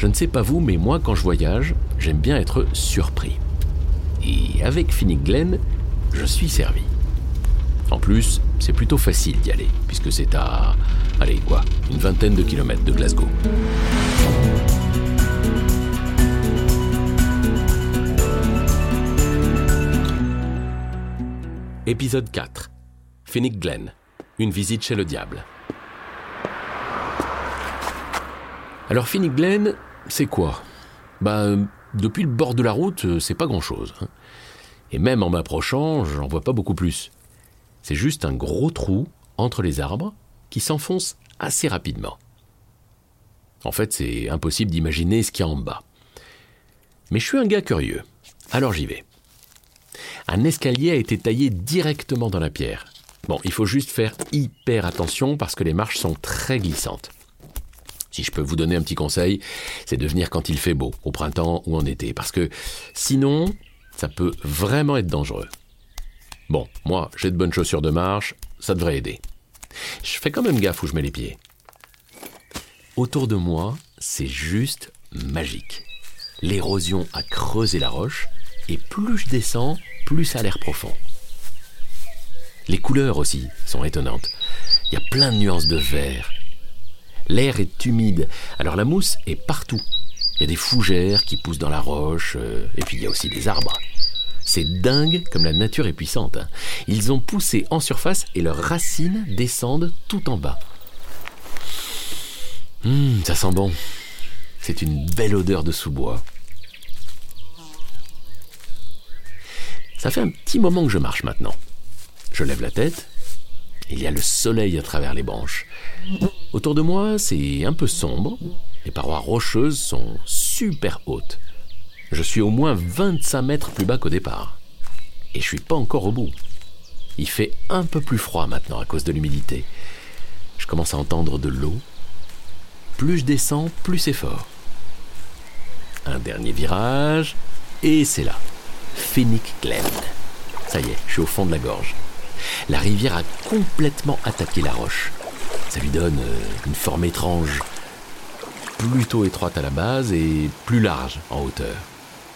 Je ne sais pas vous, mais moi, quand je voyage, j'aime bien être surpris. Et avec Phoenix Glen, je suis servi. En plus, c'est plutôt facile d'y aller, puisque c'est à, allez quoi, une vingtaine de kilomètres de Glasgow. Épisode 4. Phoenix Glen. Une visite chez le diable. Alors Phoenix Glen, c'est quoi? Bah, depuis le bord de la route, c'est pas grand-chose. Hein. Et même en m'approchant, j'en vois pas beaucoup plus. C'est juste un gros trou entre les arbres qui s'enfonce assez rapidement. En fait, c'est impossible d'imaginer ce qu'il y a en bas. Mais je suis un gars curieux, alors j'y vais. Un escalier a été taillé directement dans la pierre. Bon, il faut juste faire hyper attention parce que les marches sont très glissantes. Si je peux vous donner un petit conseil, c'est de venir quand il fait beau, au printemps ou en été, parce que sinon, ça peut vraiment être dangereux. Bon, moi, j'ai de bonnes chaussures de marche, ça devrait aider. Je fais quand même gaffe où je mets les pieds. Autour de moi, c'est juste magique. L'érosion a creusé la roche, et plus je descends, plus ça a l'air profond. Les couleurs aussi sont étonnantes. Il y a plein de nuances de vert. L'air est humide, alors la mousse est partout. Il y a des fougères qui poussent dans la roche, euh, et puis il y a aussi des arbres. C'est dingue comme la nature est puissante. Hein. Ils ont poussé en surface et leurs racines descendent tout en bas. Hum, ça sent bon. C'est une belle odeur de sous-bois. Ça fait un petit moment que je marche maintenant. Je lève la tête. Il y a le soleil à travers les branches. Autour de moi, c'est un peu sombre. Les parois rocheuses sont super hautes. Je suis au moins 25 mètres plus bas qu'au départ. Et je suis pas encore au bout. Il fait un peu plus froid maintenant à cause de l'humidité. Je commence à entendre de l'eau. Plus je descends, plus c'est fort. Un dernier virage, et c'est là. Phoenix Glen. Ça y est, je suis au fond de la gorge. La rivière a complètement attaqué la roche. Ça lui donne euh, une forme étrange, plutôt étroite à la base et plus large en hauteur.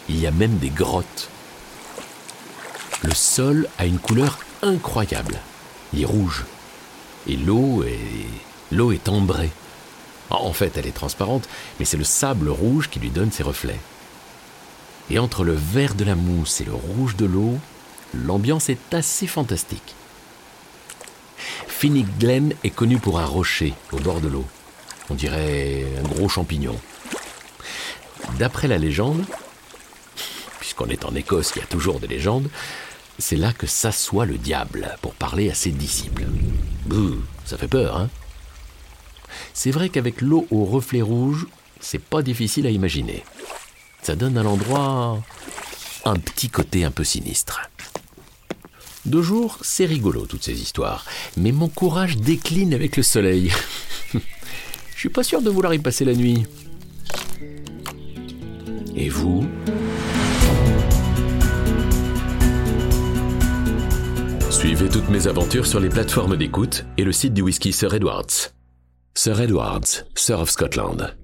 Il y a même des grottes. Le sol a une couleur incroyable. Il est rouge. Et l'eau est. l'eau est ambrée. En fait, elle est transparente, mais c'est le sable rouge qui lui donne ses reflets. Et entre le vert de la mousse et le rouge de l'eau, l'ambiance est assez fantastique. Phoenix Glen est connu pour un rocher au bord de l'eau. On dirait un gros champignon. D'après la légende, puisqu'on est en Écosse, il y a toujours des légendes, c'est là que s'assoit le diable pour parler à ses disciples. Bouh, ça fait peur, hein C'est vrai qu'avec l'eau au reflet rouge, c'est pas difficile à imaginer. Ça donne à l'endroit un petit côté un peu sinistre. De jour, c'est rigolo toutes ces histoires, mais mon courage décline avec le soleil. Je suis pas sûr de vouloir y passer la nuit. Et vous? Suivez toutes mes aventures sur les plateformes d'écoute et le site du whisky Sir Edwards. Sir Edwards, Sir of Scotland.